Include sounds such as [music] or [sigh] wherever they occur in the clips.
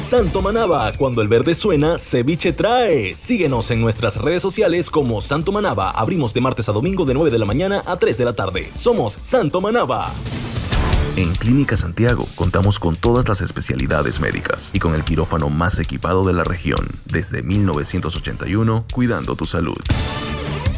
Santo Manaba, cuando el verde suena, ceviche trae. Síguenos en nuestras redes sociales como Santo Manaba. Abrimos de martes a domingo de 9 de la mañana a 3 de la tarde. Somos Santo Manaba. En Clínica Santiago contamos con todas las especialidades médicas y con el quirófano más equipado de la región desde 1981, cuidando tu salud.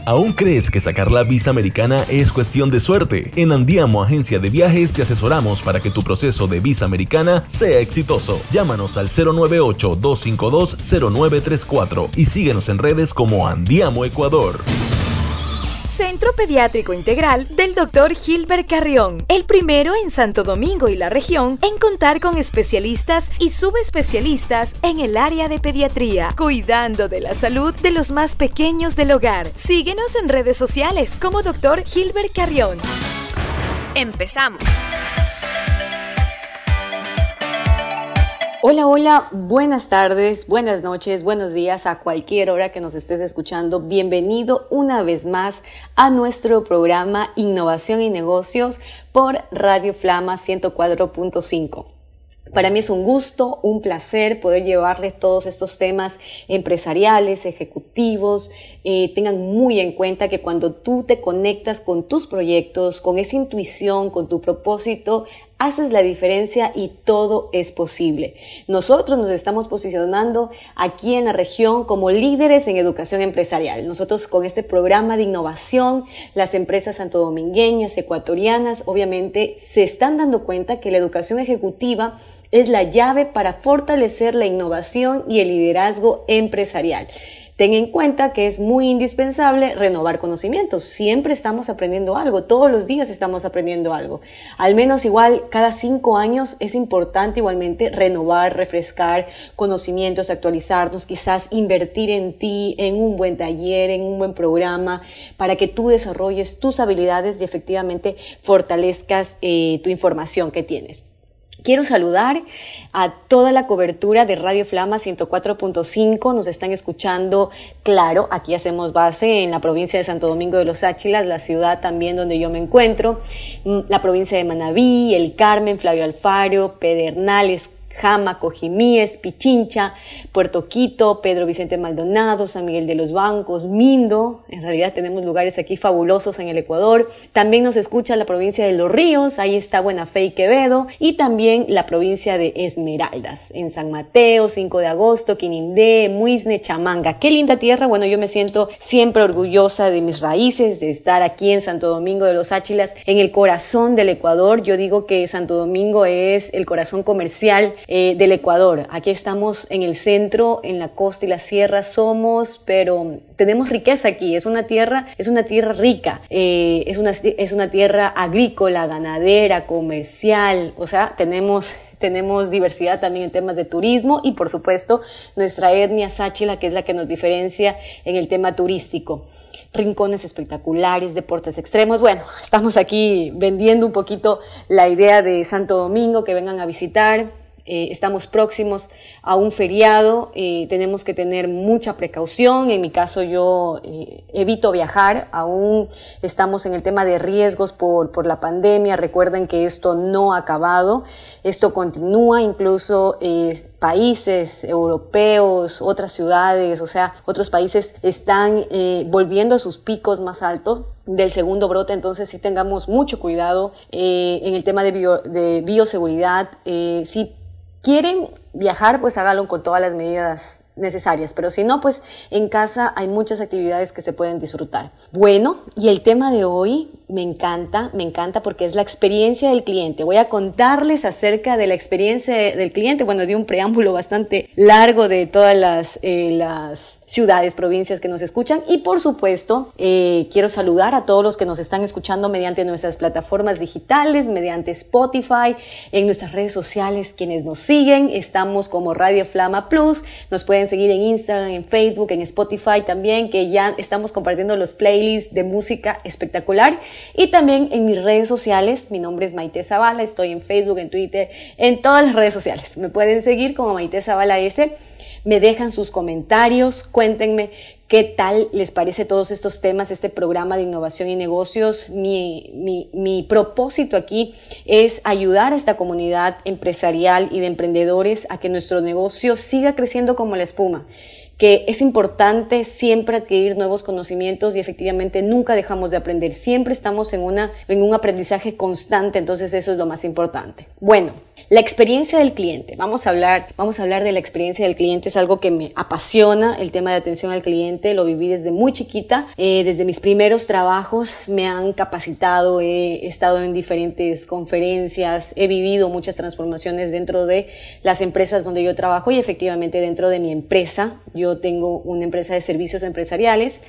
¿Aún crees que sacar la visa americana es cuestión de suerte? En Andiamo Agencia de Viajes te asesoramos para que tu proceso de visa americana sea exitoso. Llámanos al 098-252-0934 y síguenos en redes como Andiamo Ecuador. Centro Pediátrico Integral del Dr. Gilbert Carrión, el primero en Santo Domingo y la región en contar con especialistas y subespecialistas en el área de pediatría, cuidando de la salud de los más pequeños del hogar. Síguenos en redes sociales como Dr. Gilbert Carrión. Empezamos. Hola, hola, buenas tardes, buenas noches, buenos días a cualquier hora que nos estés escuchando. Bienvenido una vez más a nuestro programa Innovación y Negocios por Radio Flama 104.5. Para mí es un gusto, un placer poder llevarles todos estos temas empresariales, ejecutivos. Tengan muy en cuenta que cuando tú te conectas con tus proyectos, con esa intuición, con tu propósito, haces la diferencia y todo es posible. Nosotros nos estamos posicionando aquí en la región como líderes en educación empresarial. Nosotros con este programa de innovación, las empresas santodomingueñas, ecuatorianas, obviamente se están dando cuenta que la educación ejecutiva es la llave para fortalecer la innovación y el liderazgo empresarial. Ten en cuenta que es muy indispensable renovar conocimientos. Siempre estamos aprendiendo algo, todos los días estamos aprendiendo algo. Al menos igual cada cinco años es importante igualmente renovar, refrescar conocimientos, actualizarnos, quizás invertir en ti, en un buen taller, en un buen programa, para que tú desarrolles tus habilidades y efectivamente fortalezcas eh, tu información que tienes. Quiero saludar a toda la cobertura de Radio Flama 104.5. Nos están escuchando, claro, aquí hacemos base en la provincia de Santo Domingo de los Áchilas, la ciudad también donde yo me encuentro, mm, la provincia de Manabí, El Carmen, Flavio Alfaro, Pedernales, Jama, Cojimíes, Pichincha, Puerto Quito, Pedro Vicente Maldonado, San Miguel de los Bancos, Mindo. En realidad tenemos lugares aquí fabulosos en el Ecuador. También nos escucha la provincia de Los Ríos, ahí está Buena Fe y Quevedo. Y también la provincia de Esmeraldas, en San Mateo, 5 de agosto, Quinindé, Muisne, Chamanga. Qué linda tierra. Bueno, yo me siento siempre orgullosa de mis raíces, de estar aquí en Santo Domingo de los Áchilas, en el corazón del Ecuador. Yo digo que Santo Domingo es el corazón comercial eh, del Ecuador. Aquí estamos en el centro, en la costa y la sierra somos, pero tenemos riqueza aquí. Es una tierra, es una tierra rica, eh, es, una, es una tierra agrícola, ganadera, comercial. O sea, tenemos tenemos diversidad también en temas de turismo y por supuesto nuestra etnia sáchila que es la que nos diferencia en el tema turístico rincones espectaculares, deportes extremos. Bueno, estamos aquí vendiendo un poquito la idea de Santo Domingo, que vengan a visitar. Eh, estamos próximos a un feriado, eh, tenemos que tener mucha precaución. En mi caso yo eh, evito viajar, aún estamos en el tema de riesgos por, por la pandemia. Recuerden que esto no ha acabado, esto continúa, incluso países europeos, otras ciudades, o sea, otros países están volviendo a sus picos más altos del segundo brote, entonces sí tengamos mucho cuidado en el tema de, de bioseguridad, sí quieren viajar, pues hágalo con todas las medidas necesarias, pero si no, pues en casa hay muchas actividades que se pueden disfrutar. Bueno, y el tema de hoy me encanta, me encanta porque es la experiencia del cliente. Voy a contarles acerca de la experiencia del cliente, bueno, de un preámbulo bastante largo de todas las, eh, las ciudades, provincias que nos escuchan. Y por supuesto, eh, quiero saludar a todos los que nos están escuchando mediante nuestras plataformas digitales, mediante Spotify, en nuestras redes sociales, quienes nos siguen. Estamos como Radio Flama Plus. Nos pueden seguir en Instagram, en Facebook, en Spotify también, que ya estamos compartiendo los playlists de música espectacular. Y también en mis redes sociales, mi nombre es Maite Zavala, estoy en Facebook, en Twitter, en todas las redes sociales. Me pueden seguir como Maite Zavala S me dejan sus comentarios, cuéntenme qué tal les parece todos estos temas, este programa de innovación y negocios. Mi, mi, propósito aquí es ayudar a esta comunidad empresarial y de emprendedores a que nuestro negocio siga creciendo como la espuma que es importante siempre adquirir nuevos conocimientos y efectivamente nunca dejamos de aprender, siempre estamos en, una, en un aprendizaje constante, entonces eso es lo más importante. Bueno, la experiencia del cliente. Vamos a hablar, vamos a hablar de la experiencia del cliente. Es algo que me apasiona, el tema de atención al cliente. Lo viví desde muy chiquita. Eh, desde mis primeros trabajos me han capacitado, he estado en diferentes conferencias, he vivido muchas transformaciones dentro de las empresas donde yo trabajo y efectivamente dentro de mi empresa. Yo tengo una empresa de servicios empresariales.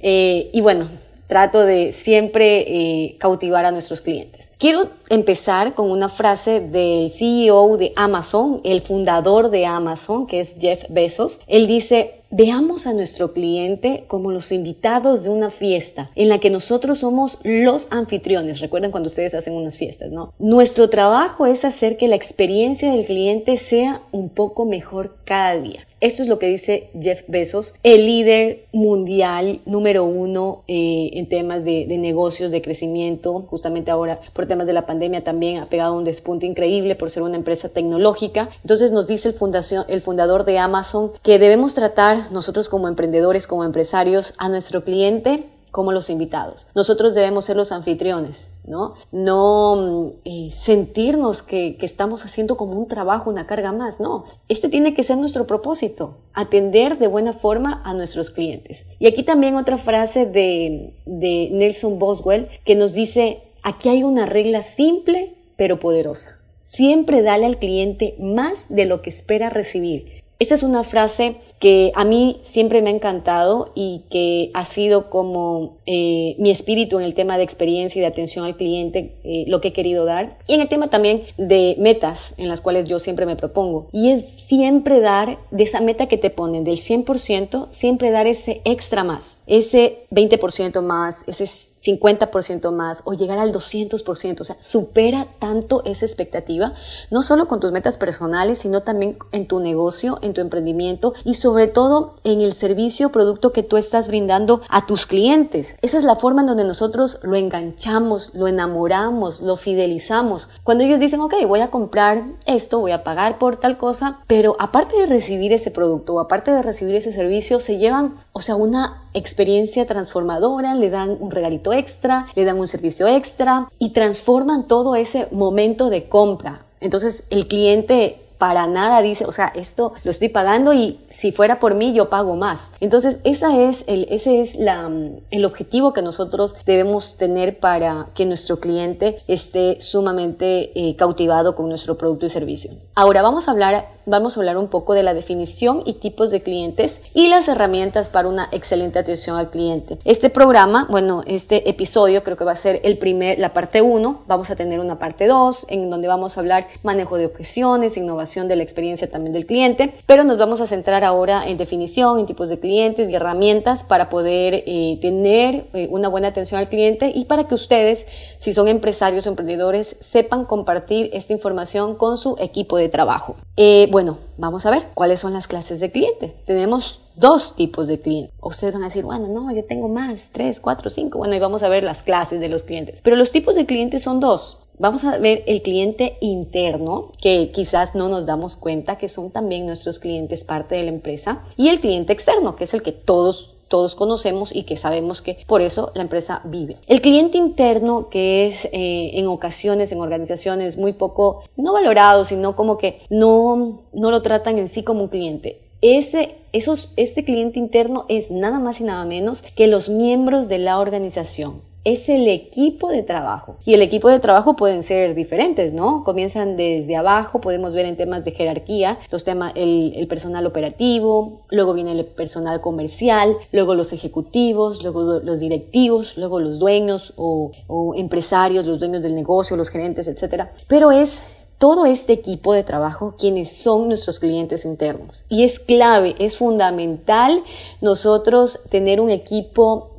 Eh, y bueno, trato de siempre eh, cautivar a nuestros clientes. Quiero empezar con una frase del CEO de Amazon, el fundador de Amazon, que es Jeff Bezos. Él dice, veamos a nuestro cliente como los invitados de una fiesta en la que nosotros somos los anfitriones. Recuerden cuando ustedes hacen unas fiestas, ¿no? Nuestro trabajo es hacer que la experiencia del cliente sea un poco mejor cada día. Esto es lo que dice Jeff Bezos, el líder mundial número uno eh, en temas de, negocios, de crecimiento. Justamente ahora, por temas de la pandemia, también ha pegado un despunte increíble por ser una empresa tecnológica. Entonces nos dice el, fundación, el fundador de Amazon que debemos tratar nosotros como emprendedores, como empresarios, a nuestro cliente como los invitados. Nosotros debemos ser los anfitriones, ¿no? No mm, eh, sentirnos que, que, estamos haciendo como un trabajo, una carga más, no. Este tiene que ser nuestro propósito, atender de buena forma a nuestros clientes. Y aquí también otra frase de, de Nelson Boswell que nos dice, aquí hay una regla simple pero poderosa. Siempre dale al cliente más de lo que espera recibir esta es una frase que a mí siempre me ha encantado y que ha sido como eh, mi espíritu en el tema de experiencia y de atención al cliente, eh, lo que he querido dar. Y en el tema también de metas en las cuales yo siempre me propongo. Y es siempre dar de esa meta que te ponen del 100%, siempre dar ese extra más, ese 20% más, ese 50% más o llegar al 200%, o sea, supera tanto esa expectativa, no solo con tus metas personales, sino también en tu negocio, en tu emprendimiento y sobre todo en el servicio producto que tú estás brindando a tus clientes. Esa es la forma en donde nosotros lo enganchamos, lo enamoramos, lo fidelizamos. Cuando ellos dicen, ok, voy a comprar esto, voy a pagar por tal cosa, pero aparte de recibir ese producto o aparte de recibir ese servicio, se llevan, o sea, una experiencia transformadora, le dan un regalito extra, le dan un servicio extra y transforman todo ese momento de compra. Entonces el cliente para nada dice, o sea, esto lo estoy pagando y si fuera por mí yo pago más. Entonces, esa es el, ese es la, el objetivo que nosotros debemos tener para que nuestro cliente esté sumamente eh, cautivado con nuestro producto y servicio. Ahora vamos a hablar vamos a hablar un poco de la definición y tipos de clientes y las herramientas para una excelente atención al cliente. Este programa, bueno, este episodio creo que va a ser el primer, la parte 1, vamos a tener una parte 2 en donde vamos a hablar manejo de objeciones, innovación de la experiencia también del cliente, pero nos vamos a centrar ahora en definición, en tipos de clientes y herramientas para poder eh, tener eh, una buena atención al cliente y para que ustedes, si son empresarios o emprendedores, sepan compartir esta información con su equipo de trabajo. Eh, bueno, vamos a ver cuáles son las clases de cliente. Tenemos dos tipos de clientes. Ustedes van a decir, bueno, no, yo tengo más, tres, cuatro, cinco. Bueno, y vamos a ver las clases de los clientes. Pero los tipos de clientes son dos. Vamos a ver el cliente interno, que quizás no nos damos cuenta que son también nuestros clientes parte de la empresa, y el cliente externo, que es el que todos todos conocemos y que sabemos que por eso la empresa vive. El cliente interno, que es eh, en ocasiones, en organizaciones muy poco, no valorado, sino como que no, no lo tratan en sí como un cliente. Ese, esos, este cliente interno es nada más y nada menos que los miembros de la organización es el equipo de trabajo. Y el equipo de trabajo pueden ser diferentes, ¿no? Comienzan desde abajo, podemos ver en temas de jerarquía, los temas, el, personal operativo, luego viene el personal comercial, luego los ejecutivos, luego los directivos, luego los dueños o, o empresarios, los dueños del negocio, los gerentes, etc. Pero es todo este equipo de trabajo quienes son nuestros clientes internos. Y es clave, es fundamental nosotros tener un equipo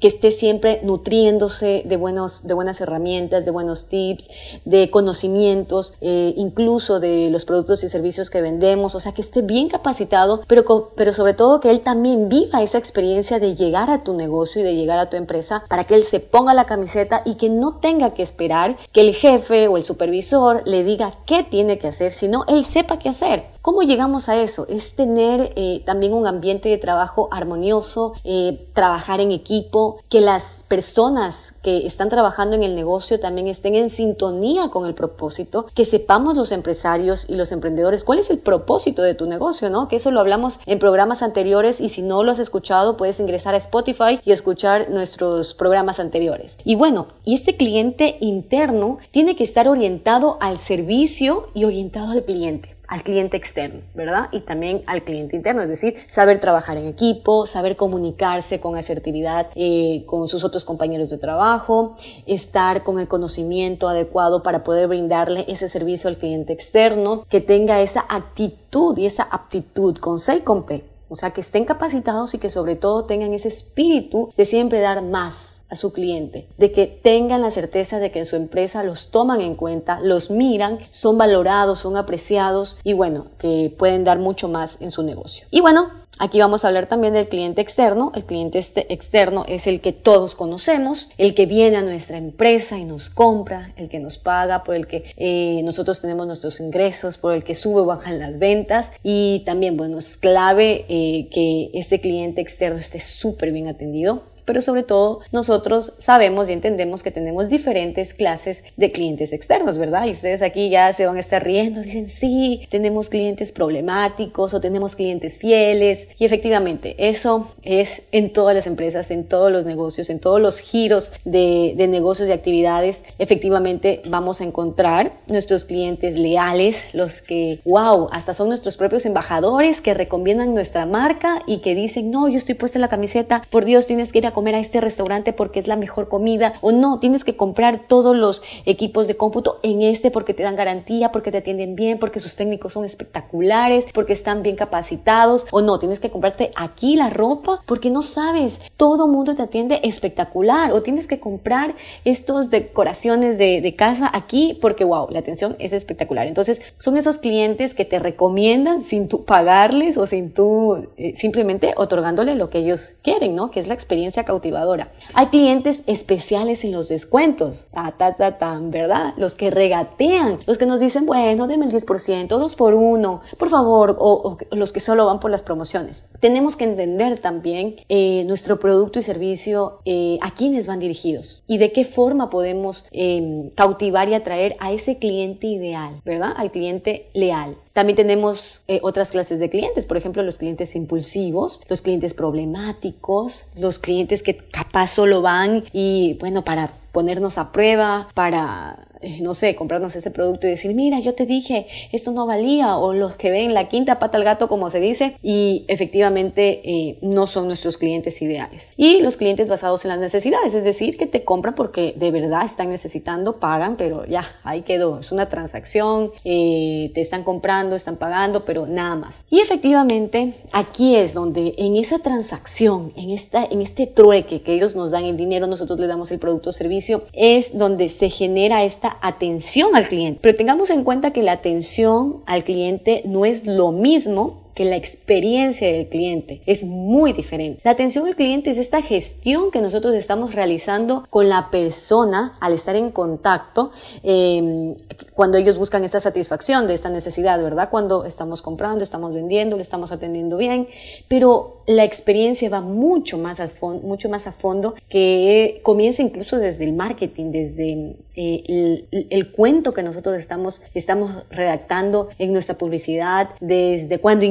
que esté siempre nutriéndose de, buenos, de buenas herramientas, de buenos tips, de conocimientos, eh, incluso de los productos y servicios que vendemos, o sea, que esté bien capacitado, pero, pero sobre todo que él también viva esa experiencia de llegar a tu negocio y de llegar a tu empresa para que él se ponga la camiseta y que no tenga que esperar que el jefe o el supervisor le diga qué tiene que hacer, sino él sepa qué hacer. ¿Cómo llegamos a eso? Es tener eh, también un ambiente de trabajo armonioso, eh, trabajar en equipo, que las personas que están trabajando en el negocio también estén en sintonía con el propósito, que sepamos los empresarios y los emprendedores cuál es el propósito de tu negocio, ¿no? Que eso lo hablamos en programas anteriores y si no lo has escuchado puedes ingresar a Spotify y escuchar nuestros programas anteriores. Y bueno, y este cliente interno tiene que estar orientado al servicio y orientado al cliente al cliente externo, ¿verdad? Y también al cliente interno, es decir, saber trabajar en equipo, saber comunicarse con asertividad eh, con sus otros compañeros de trabajo, estar con el conocimiento adecuado para poder brindarle ese servicio al cliente externo, que tenga esa actitud y esa aptitud con C y con P o sea, que estén capacitados y que sobre todo tengan ese espíritu de siempre dar más a su cliente, de que tengan la certeza de que en su empresa los toman en cuenta, los miran, son valorados, son apreciados y bueno, que pueden dar mucho más en su negocio. Y bueno, Aquí vamos a hablar también del cliente externo. El cliente este externo es el que todos conocemos, el que viene a nuestra empresa y nos compra, el que nos paga, por el que eh, nosotros tenemos nuestros ingresos, por el que sube o bajan las ventas. Y también, bueno, es clave eh, que este cliente externo esté súper bien atendido pero sobre todo nosotros sabemos y entendemos que tenemos diferentes clases de clientes externos, ¿verdad? Y ustedes aquí ya se van a estar riendo, dicen, sí, tenemos clientes problemáticos o tenemos clientes fieles. Y efectivamente, eso es en todas las empresas, en todos los negocios, en todos los giros de, de negocios y actividades. Efectivamente, vamos a encontrar nuestros clientes leales, los que, wow, hasta son nuestros propios embajadores que recomiendan nuestra marca y que dicen, no, yo estoy puesta en la camiseta, por Dios, tienes que ir a comer a este restaurante porque es la mejor comida o no, tienes que comprar todos los equipos de cómputo en este porque te dan garantía, porque te atienden bien, porque sus técnicos son espectaculares, porque están bien capacitados o no, tienes que comprarte aquí la ropa porque no sabes, todo mundo te atiende espectacular o tienes que comprar estos decoraciones de, de casa aquí porque wow, la atención es espectacular. Entonces son esos clientes que te recomiendan sin tú pagarles o sin tú eh, simplemente otorgándole lo que ellos quieren, ¿no? Que es la experiencia cautivadora. Hay clientes especiales en los descuentos, ta, ta, ta, tan, ¿verdad? Los que regatean, los que nos dicen, bueno, deme el 10%, dos por uno, por favor, o, los que solo van por las promociones. Tenemos que entender también eh, nuestro producto y servicio, eh, a quiénes van dirigidos y de qué forma podemos eh, cautivar y atraer a ese cliente ideal, ¿verdad? Al cliente leal. También tenemos eh, otras clases de clientes, por ejemplo, los clientes impulsivos, los clientes problemáticos, los clientes que capaz solo van y, bueno, para ponernos a prueba, para eh, no sé, comprarnos ese producto y decir, mira, yo te dije, esto no valía, o los que ven la quinta pata al gato, como se dice, y efectivamente eh, no son nuestros clientes ideales. Y los clientes basados en las necesidades, es decir, que te compran porque de verdad están necesitando, pagan, pero ya, ahí quedó, es una transacción, eh, te están comprando, están pagando, pero nada más. Y efectivamente, aquí es donde en esa transacción, en, esta, en este trueque que ellos nos dan el dinero, nosotros le damos el producto o servicio, es donde se genera esta atención al cliente. Pero tengamos en cuenta que la atención al cliente no es lo mismo que la experiencia del cliente es muy diferente. La atención al cliente es esta gestión que nosotros estamos realizando con la persona al estar en contacto em, cuando ellos buscan esta satisfacción de esta necesidad, ¿verdad? Cuando estamos comprando, estamos vendiendo, lo estamos atendiendo bien, pero la experiencia va mucho más al fondo, mucho más a fondo que comienza incluso desde el marketing, desde eh, el, cuento que nosotros estamos, estamos redactando en nuestra publicidad, desde cuando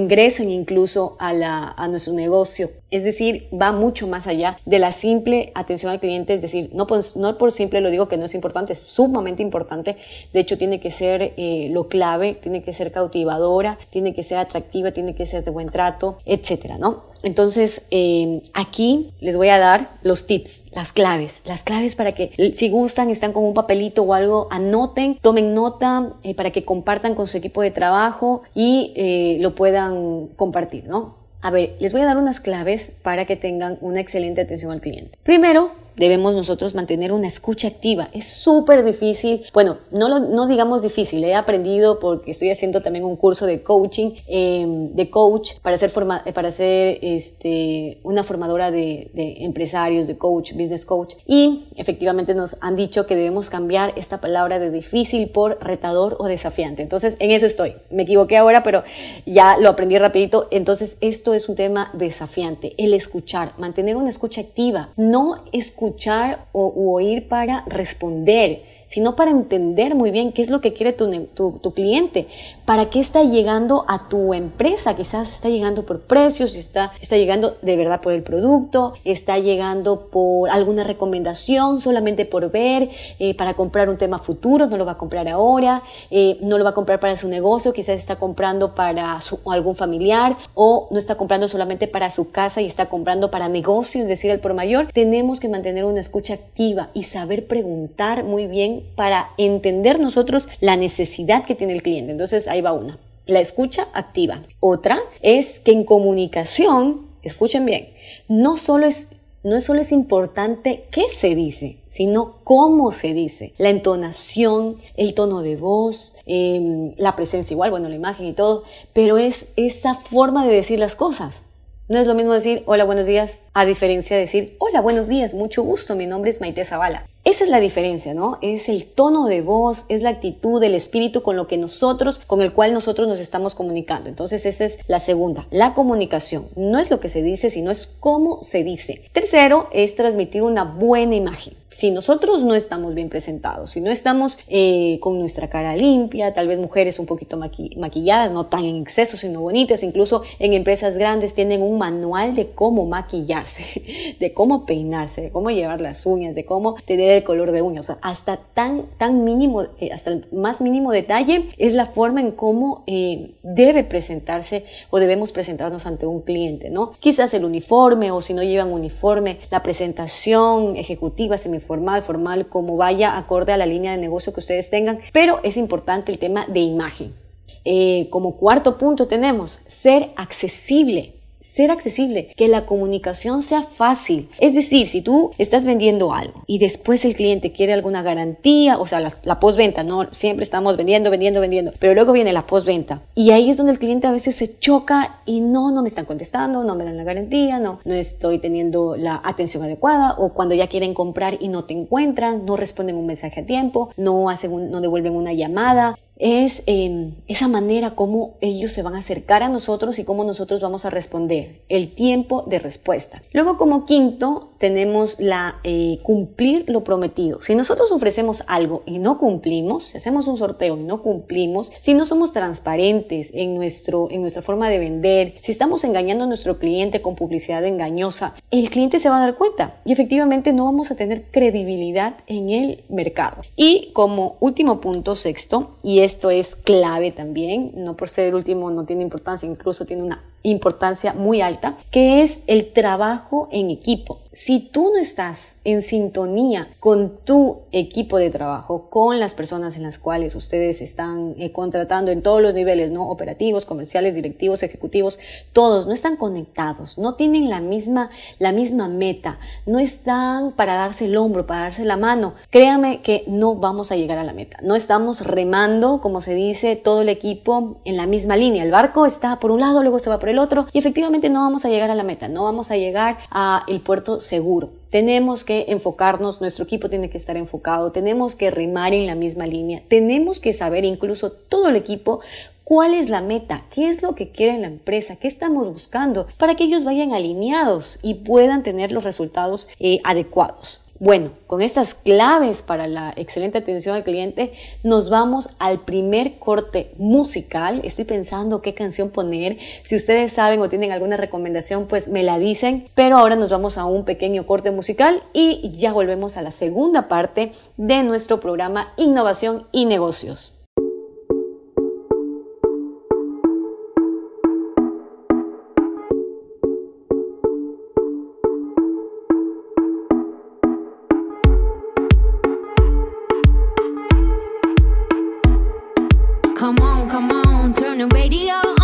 incluso a, nuestro negocio. Es decir, va mucho más allá de la simple atención al cliente, es decir, no por, no por simple lo digo que no es importante, es sumamente importante, de hecho tiene que ser eh, lo clave, tiene que ser cautivadora, tiene que ser atractiva, tiene que ser de buen trato, etcétera, ¿no? Entonces, eh, aquí les voy a dar los tips, las claves, las claves para que si gustan, están con un papelito o algo, anoten, tomen nota eh, para que compartan con su equipo de trabajo y eh, lo puedan compartir, ¿no? A ver, les voy a dar unas claves para que tengan una excelente atención al cliente. Primero, debemos nosotros mantener una escucha activa. Es súper difícil, bueno, no, lo, no digamos difícil, he aprendido porque estoy haciendo también un curso de coaching, em, de coach, para ser, forma, para ser este, una formadora de, de, empresarios, de coach, business coach. Y efectivamente nos han dicho que debemos cambiar esta palabra de difícil por retador o desafiante. Entonces, en eso estoy. Me equivoqué ahora, pero ya lo aprendí rapidito. Entonces, esto es un tema desafiante, el escuchar, mantener una escucha activa, no escuchar escuchar o oír para responder sino para entender muy bien qué es lo que quiere tu, cliente, para qué está llegando a tu empresa, quizás está llegando por precios, está, está llegando de verdad por el producto, está llegando por alguna recomendación, solamente por ver, eh, para comprar un tema futuro, no lo va a comprar ahora, eh, no lo va a comprar para su negocio, quizás está comprando para algún familiar o no está comprando solamente para su casa y está comprando para negocios, es decir, el por mayor. Tenemos que mantener una escucha activa y saber preguntar muy bien para entender nosotros la necesidad que tiene el cliente. Entonces ahí va una. La escucha activa. Otra es que en comunicación, escuchen bien, no solo es no solo es importante qué se dice, sino cómo se dice. La entonación, el tono de voz, em, la presencia igual, bueno, la imagen y todo, pero es esa forma de decir las cosas. No es lo mismo decir hola, buenos días, a diferencia de decir hola, buenos días, mucho gusto, mi nombre es Maite Zavala. Esa es la diferencia, ¿no? Es el tono de voz, es la actitud, el espíritu con lo que nosotros, con el cual nosotros nos estamos comunicando. Entonces esa es la segunda, la comunicación. No es lo que se dice, sino es cómo se dice. Tercero es transmitir una buena imagen. Si nosotros no estamos bien presentados, si no estamos eh, con nuestra cara limpia, tal vez mujeres un poquito maquilladas, no tan en exceso, sino bonitas, incluso en empresas grandes tienen un manual de cómo maquillarse, [laughs] de cómo peinarse, de cómo llevar las uñas, de cómo tener el color de uñas, o sea, hasta tan, tan mínimo, eh, hasta el más mínimo detalle es la forma en cómo eh, debe presentarse o debemos presentarnos ante un cliente, ¿no? Quizás el uniforme o si no llevan uniforme, la presentación ejecutiva, semiformal, formal, como vaya acorde a la línea de negocio que ustedes tengan, pero es importante el tema de imagen. Eh, como cuarto punto tenemos ser accesible ser accesible, que la comunicación sea fácil. Es decir, si tú estás vendiendo algo y después el cliente quiere alguna garantía, o sea, la, la postventa, no siempre estamos vendiendo, vendiendo, vendiendo, pero luego viene la postventa y ahí es donde el cliente a veces se choca y no, no me están contestando, no me dan la garantía, no, no estoy teniendo la atención adecuada o cuando ya quieren comprar y no te encuentran, no responden un mensaje a tiempo, no hacen no devuelven una llamada, es em, esa manera como ellos se van a acercar a nosotros y cómo nosotros vamos a responder, el tiempo de respuesta. Luego como quinto tenemos la eh, cumplir lo prometido. Si nosotros ofrecemos algo y no cumplimos, si hacemos un sorteo y no cumplimos, si no somos transparentes en, nuestro, en nuestra forma de vender, si estamos engañando a nuestro cliente con publicidad engañosa, el cliente se va a dar cuenta y efectivamente no vamos a tener credibilidad en el mercado. Y como último punto, sexto, y es esto es clave también, no por ser el último no tiene importancia, incluso tiene una importancia muy alta, que es el trabajo en equipo. Si tú no estás en sintonía con tu equipo de trabajo, con las personas en las cuales ustedes están eh, contratando en todos los niveles, ¿no? Operativos, comerciales, directivos, ejecutivos, todos no están conectados, no tienen la misma, la misma meta, no están para darse el hombro, para darse la mano. Créame que no vamos a llegar a la meta. No estamos remando, como se dice, todo el equipo en la misma línea. El barco está por un lado, luego se va por el otro y efectivamente no vamos a llegar a la meta, no vamos a llegar a el puerto seguro. Tenemos que enfocarnos, nuestro equipo tiene que estar enfocado, tenemos que rimar en la misma línea, tenemos que saber incluso todo el equipo cuál es la meta, qué es lo que quiere la empresa, qué estamos buscando, para que ellos vayan alineados y puedan tener los resultados eh, adecuados. Bueno, con estas claves para la excelente atención al cliente, nos vamos al primer corte musical. Estoy pensando qué canción poner. Si ustedes saben o tienen alguna recomendación, pues me la dicen. Pero ahora nos vamos a un pequeño corte musical y ya volvemos a la segunda parte de nuestro programa Innovación y Negocios. Come on, come on, turn the radio on.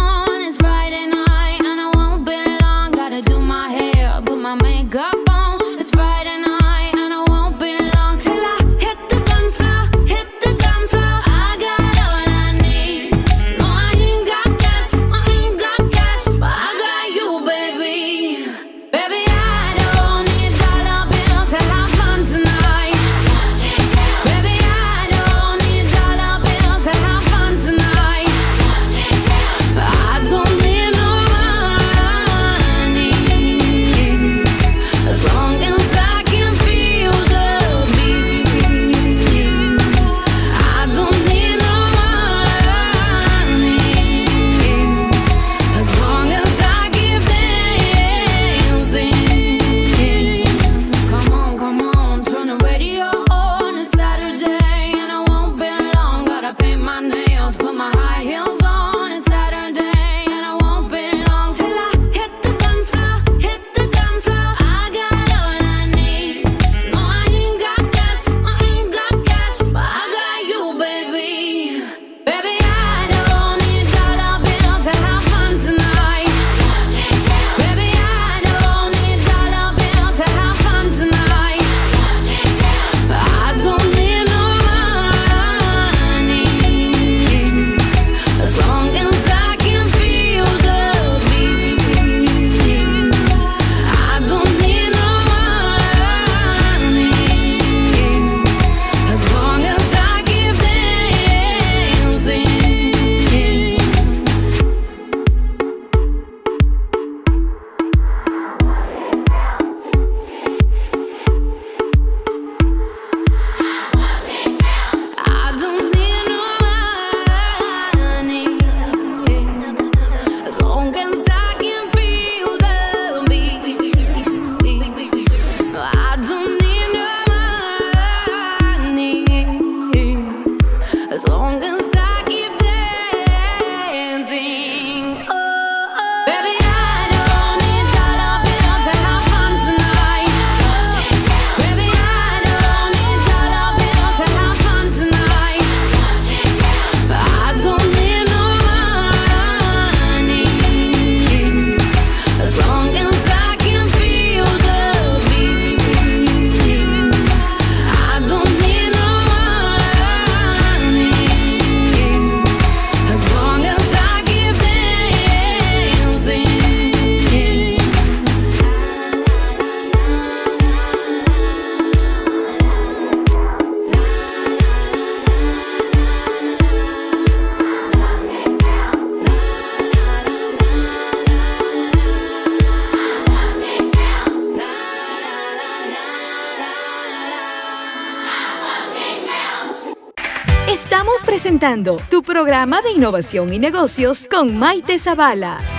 Tu programa de innovación y negocios con Maite Zavala.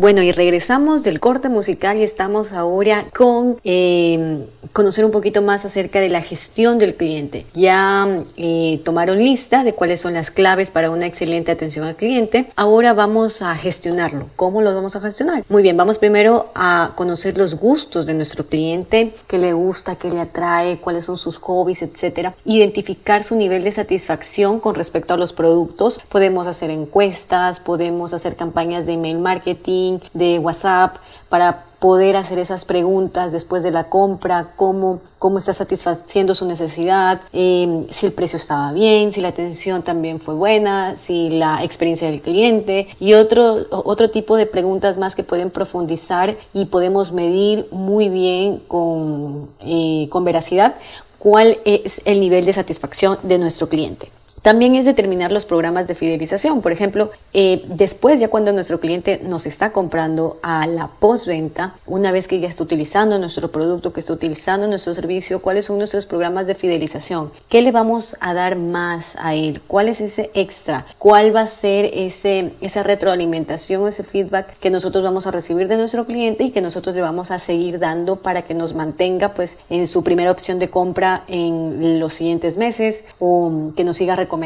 Bueno, y regresamos del corte musical y estamos ahora con eh, conocer un poquito más acerca de la gestión del cliente. Ya eh, tomaron lista de cuáles son las claves para una excelente atención al cliente. Ahora vamos a gestionarlo. ¿Cómo lo vamos a gestionar? Muy bien, vamos primero a conocer los gustos de nuestro cliente, qué le gusta, qué le atrae, cuáles son sus hobbies, etcétera. Identificar su nivel de satisfacción con respecto a los productos. Podemos hacer encuestas, podemos hacer campañas de email marketing, de WhatsApp para poder hacer esas preguntas después de la compra, cómo, cómo está satisfaciendo su necesidad, em, si el precio estaba bien, si la atención también fue buena, si la experiencia del cliente y otro, otro tipo de preguntas más que pueden profundizar y podemos medir muy bien con, eh, con veracidad cuál es el nivel de satisfacción de nuestro cliente. También es determinar los programas de fidelización. Por ejemplo, eh, después ya cuando nuestro cliente nos está comprando a la postventa, una vez que ya está utilizando nuestro producto, que está utilizando nuestro servicio, cuáles son nuestros programas de fidelización, qué le vamos a dar más a él, cuál es ese extra, cuál va a ser ese, esa retroalimentación, ese feedback que nosotros vamos a recibir de nuestro cliente y que nosotros le vamos a seguir dando para que nos mantenga pues en su primera opción de compra en los siguientes meses o que nos siga recomendando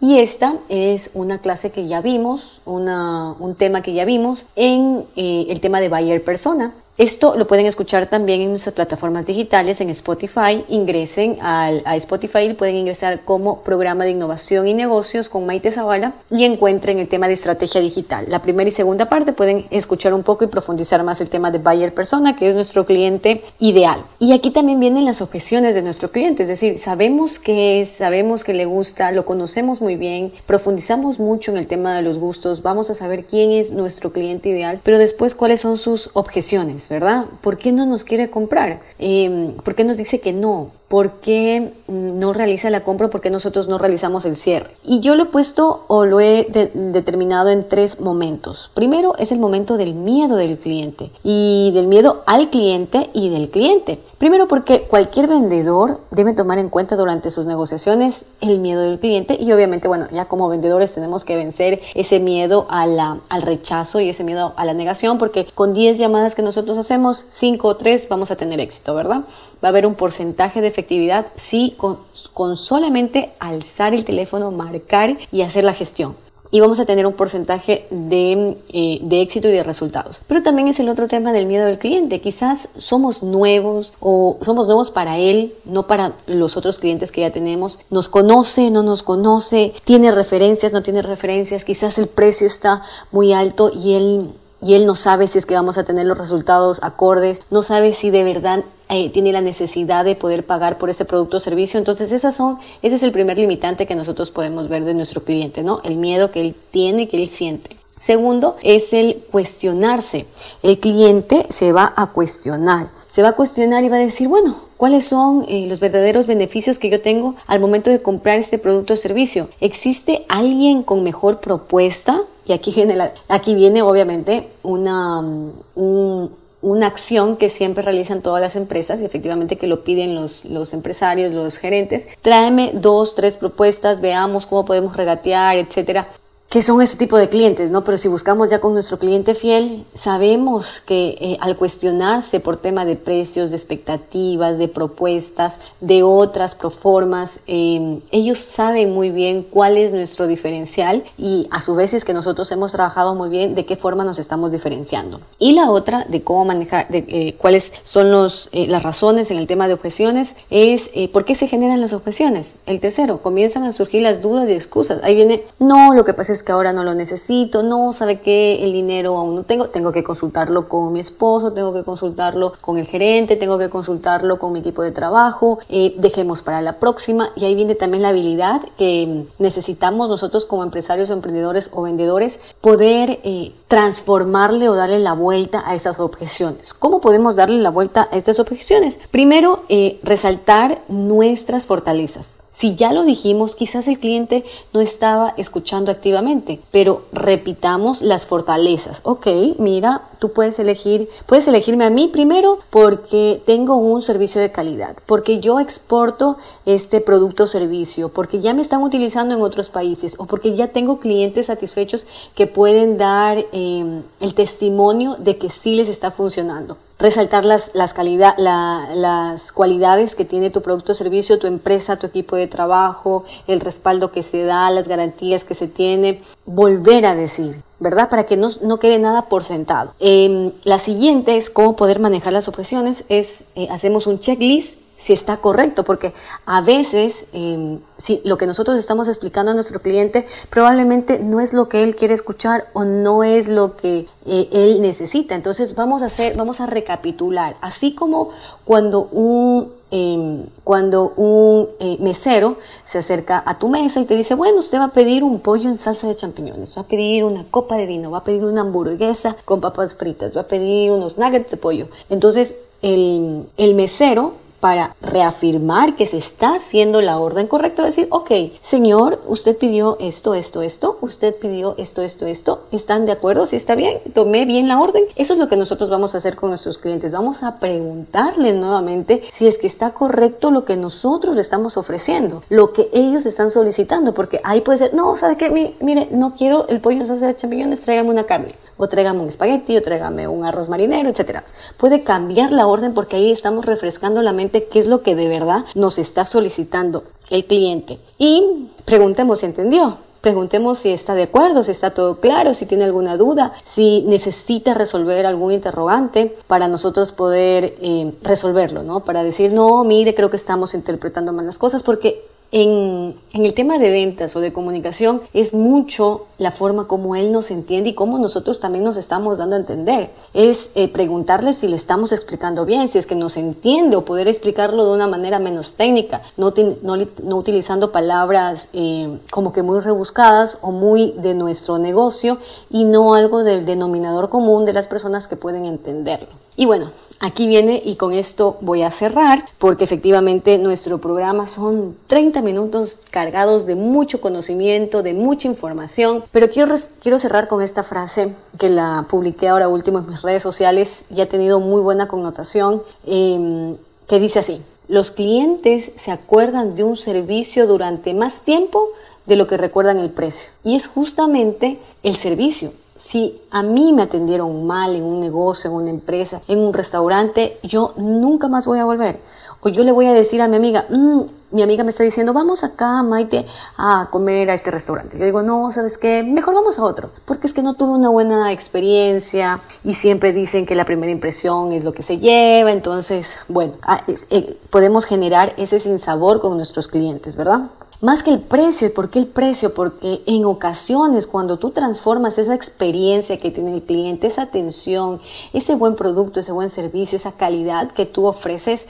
y esta es una clase que ya vimos, un tema que ya vimos en eh, el tema de Bayer Persona Esto lo pueden escuchar también en nuestras plataformas digitales, en Spotify. Ingresen a Spotify, pueden ingresar como programa de innovación y negocios con Maite Zavala y encuentren el tema de estrategia digital. La primera y segunda parte pueden escuchar un poco y profundizar más el tema de buyer persona, que es nuestro cliente ideal. Y aquí también vienen las objeciones de nuestro cliente, es decir, sabemos que es, sabemos que le gusta, lo conocemos muy bien, profundizamos mucho en el tema de los gustos, vamos a saber quién es nuestro cliente ideal, pero después cuáles son sus objeciones, ¿verdad? ¿Por qué no nos quiere comprar? Eh, ¿Por qué nos dice que no? ¿Por qué no realiza la compra? ¿Por qué nosotros no realizamos el cierre? Y yo lo he puesto o lo he determinado en tres momentos. Primero es el momento del miedo del cliente y del miedo al cliente y del cliente. Primero porque cualquier vendedor debe tomar en cuenta durante sus negociaciones el miedo del cliente y obviamente, bueno, ya como vendedores tenemos que vencer ese miedo al rechazo y ese miedo a la negación porque con 10 llamadas que nosotros hacemos, 5 o 3 vamos a tener éxito, ¿verdad? Va a haber un porcentaje de efectividad si con, solamente alzar el teléfono, marcar y hacer la gestión y vamos a tener un porcentaje de, eh, de, éxito y de resultados. Pero también es el otro tema del miedo del cliente. Quizás somos nuevos o somos nuevos para él, no para los otros clientes que ya tenemos. Nos conoce, no nos conoce, tiene referencias, no tiene referencias. Quizás el precio está muy alto y él y él no sabe si es que vamos a tener los resultados acordes, no sabe si de verdad eh, tiene la necesidad de poder pagar por ese producto o servicio. Entonces, esas son, ese es el primer limitante que nosotros podemos ver de nuestro cliente, ¿no? El miedo que él tiene que él siente. Segundo, es el cuestionarse. El cliente se va a cuestionar. Se va a cuestionar y va a decir, bueno, ¿cuáles son eh, los verdaderos beneficios que yo tengo al momento de comprar este producto o servicio? ¿Existe alguien con mejor propuesta? Y aquí viene, la, aquí viene obviamente una, un, una acción que siempre realizan todas las empresas y efectivamente que lo piden los, los empresarios, los gerentes. Tráeme dos, tres propuestas, veamos cómo podemos regatear, etcétera que son ese tipo de clientes, ¿no? Pero si buscamos ya con nuestro cliente fiel, sabemos que eh, al cuestionarse por tema de precios, de expectativas, de propuestas, de otras proformas, eh, ellos saben muy bien cuál es nuestro diferencial y a su vez es que nosotros hemos trabajado muy bien de qué forma nos estamos diferenciando. Y la otra de cómo manejar, de eh, cuáles son los, eh, las razones en el tema de objeciones, es eh, por qué se generan las objeciones. El tercero, comienzan a surgir las dudas y excusas. Ahí viene, no, lo que pasa es que ahora no lo necesito, no, sabe que el dinero aún no tengo, tengo que consultarlo con mi esposo, tengo que consultarlo con el gerente, tengo que consultarlo con mi equipo de trabajo, eh, dejemos para la próxima y ahí viene también la habilidad que necesitamos nosotros como empresarios emprendedores o vendedores poder eh, transformarle o darle la vuelta a esas objeciones. ¿Cómo podemos darle la vuelta a estas objeciones? Primero, eh, resaltar nuestras fortalezas. Si ya lo dijimos, quizás el cliente no estaba escuchando activamente, pero repitamos las fortalezas. Ok, mira, tú puedes elegir, puedes elegirme a mí primero porque tengo un servicio de calidad, porque yo exporto este producto o servicio, porque ya me están utilizando en otros países o porque ya tengo clientes satisfechos que pueden dar eh, el testimonio de que sí les está funcionando resaltar las, las, calidad, la, las cualidades que tiene tu producto o servicio, tu empresa, tu equipo de trabajo, el respaldo que se da, las garantías que se tiene, volver a decir, ¿verdad? Para que no, no quede nada por sentado. Eh, la siguiente es cómo poder manejar las objeciones, es eh, hacemos un checklist si está correcto, porque a veces eh, si lo que nosotros estamos explicando a nuestro cliente probablemente no es lo que él quiere escuchar o no es lo que eh, él necesita. Entonces vamos a hacer, vamos a recapitular, así como cuando un em, cuando un eh, mesero se acerca a tu mesa y te dice, bueno, usted va a pedir un pollo en salsa de champiñones, va a pedir una copa de vino, va a pedir una hamburguesa con papas fritas, va a pedir unos nuggets de pollo. Entonces el, el mesero para reafirmar que se está haciendo la orden correcta, decir, ok, señor, usted pidió esto, esto, esto, usted pidió esto, esto, esto, ¿están de acuerdo? Si está bien, tomé bien la orden. Eso es lo que nosotros vamos a hacer con nuestros clientes. Vamos a preguntarles nuevamente si es que está correcto lo que nosotros le estamos ofreciendo, lo que ellos están solicitando, porque ahí puede ser, no, ¿sabe qué? Mire, no quiero el pollo en salsa de champiñones, tráigame una carne o tráigame un espagueti, o tráigame un arroz marinero, etc. Puede cambiar la orden porque ahí estamos refrescando la mente qué es lo que de verdad nos está solicitando el cliente. Y preguntemos si entendió. preguntemos si está de acuerdo, si está todo claro, si tiene alguna duda, si necesita resolver algún interrogante para nosotros poder eh, resolverlo, ¿no? Para decir, no, mire, creo que estamos interpretando mal las cosas, porque en, el tema de ventas o de comunicación es mucho la forma como él nos entiende y cómo nosotros también nos estamos dando a entender. Es eh, preguntarle si le estamos explicando bien, si es que nos entiende o poder explicarlo de una manera menos técnica, no, no, utilizando palabras eh, como que muy rebuscadas o muy de nuestro negocio y no algo del denominador común de las personas que pueden entenderlo. Y bueno, aquí viene y con esto voy a cerrar porque efectivamente nuestro programa son 30 minutos cargados de mucho conocimiento, de mucha información, pero quiero, quiero cerrar con esta frase que la publiqué ahora último en mis redes sociales y ha tenido muy buena connotación, em, que dice así, los clientes se acuerdan de un servicio durante más tiempo de lo que recuerdan el precio. Y es justamente el servicio si a mí me atendieron mal en un negocio, en una empresa, en un restaurante, yo nunca más voy a volver. O yo le voy a decir a mi amiga, mm, mi amiga me está diciendo, vamos acá, Maite, a comer a este restaurante. Yo digo, no, ¿sabes qué? Mejor vamos a otro. Porque es que no tuve una buena experiencia y siempre dicen que la primera impresión es lo que se lleva. Entonces, bueno, ah, eh, podemos generar ese sinsabor con nuestros clientes, ¿verdad? Más que el precio, ¿y por qué el precio? Porque en ocasiones cuando tú transformas esa experiencia que tiene el cliente, esa atención, ese buen producto, ese buen servicio, esa calidad que tú ofreces,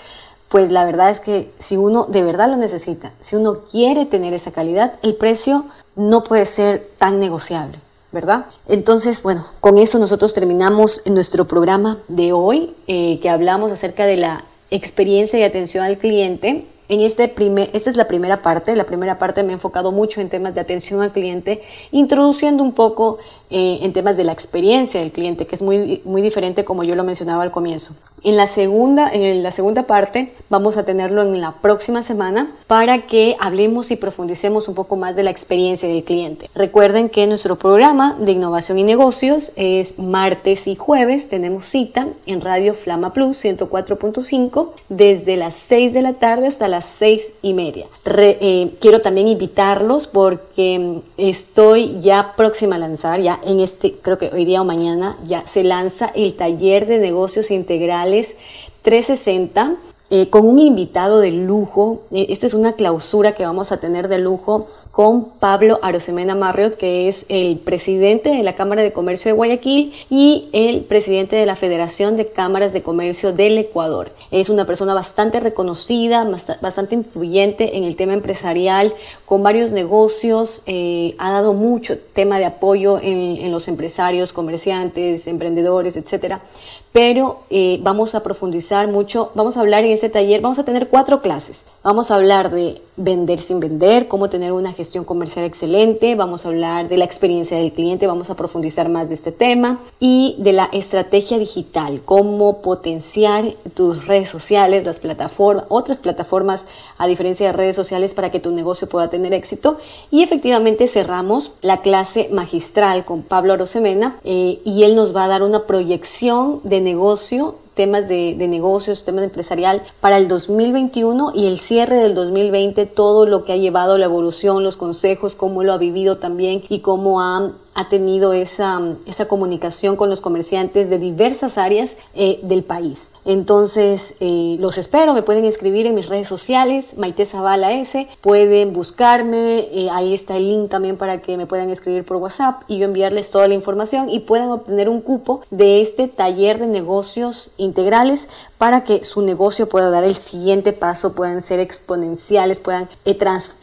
pues la verdad es que si uno de verdad lo necesita, si uno quiere tener esa calidad, el precio no puede ser tan negociable. ¿verdad? Entonces, bueno, con eso nosotros terminamos nuestro programa de hoy, eh, que hablamos acerca de la experiencia y atención al cliente en este primer, esta es la primera parte. La primera parte me he enfocado mucho en temas de atención al cliente, introduciendo un poco eh, en temas de la experiencia del cliente, que es muy, muy diferente como yo lo mencionaba al comienzo. En la, segunda, en la segunda parte vamos a tenerlo en la próxima semana para que hablemos y profundicemos un poco más de la experiencia del cliente. Recuerden que nuestro programa de innovación y negocios es martes y jueves. Tenemos cita en Radio Flama Plus 104.5 desde las 6 de la tarde hasta las 6 y media. Eh, quiero también invitarlos porque estoy ya próxima a lanzar, ya en este, creo que hoy día o mañana, ya se lanza el taller de negocios integrales 360 eh, con un invitado de lujo. Eh, esta es una clausura que vamos a tener de lujo con Pablo Arosemena Marriott, que es el presidente de la Cámara de Comercio de Guayaquil y el presidente de la Federación de Cámaras de Comercio del Ecuador. Es una persona bastante reconocida, bastante influyente en el tema empresarial, con varios negocios, eh, ha dado mucho tema de apoyo en, los empresarios, comerciantes, emprendedores, etcétera pero eh, vamos a profundizar mucho, vamos a hablar en este taller, vamos a tener cuatro clases. Vamos a hablar de vender sin vender, cómo tener una gestión comercial excelente, vamos a hablar de la experiencia del cliente, vamos a profundizar más de este tema y de la estrategia digital, cómo potenciar tus redes sociales, las plataformas, otras plataformas a diferencia de redes sociales para que tu negocio pueda tener éxito. Y efectivamente cerramos la clase magistral con Pablo Arosemena eh, y él nos va a dar una proyección de negocio temas de, negocios, temas empresarial para el 2021 y el cierre del 2020, todo lo que ha llevado la evolución, los consejos, cómo lo ha vivido también y cómo ha ha tenido esa, esa comunicación con los comerciantes de diversas áreas eh, del país. Entonces, eh, los espero, me pueden escribir en mis redes sociales, Maite Zavala S, pueden buscarme, eh, ahí está el link también para que me puedan escribir por WhatsApp y yo enviarles toda la información y puedan obtener un cupo de este taller de negocios integrales para que su negocio pueda dar el siguiente paso, puedan ser exponenciales, puedan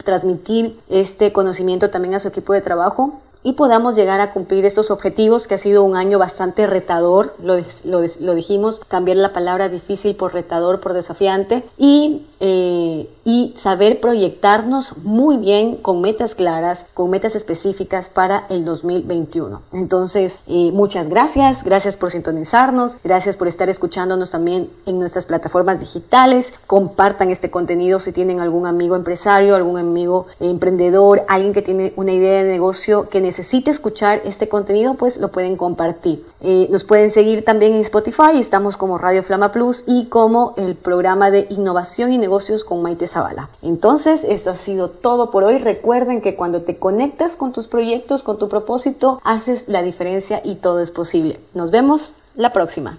transmitir este conocimiento también a su equipo de trabajo y podamos llegar a cumplir estos objetivos, que ha sido un año bastante retador, lo, lo, dijimos, cambiar la palabra difícil por retador, por desafiante, y, eh, y saber proyectarnos muy bien con metas claras, con metas específicas para el 2021. Entonces, eh, muchas gracias, gracias por sintonizarnos, gracias por estar escuchándonos también en nuestras plataformas digitales, compartan este contenido si tienen algún amigo empresario, algún amigo emprendedor, alguien que tiene una idea de negocio que necesita necesite escuchar este contenido, pues lo pueden compartir. Eh, nos pueden seguir también en Spotify, estamos como Radio Flama Plus y como el programa de innovación y negocios con Maite Zavala. Entonces, esto ha sido todo por hoy. Recuerden que cuando te conectas con tus proyectos, con tu propósito, haces la diferencia y todo es posible. Nos vemos la próxima.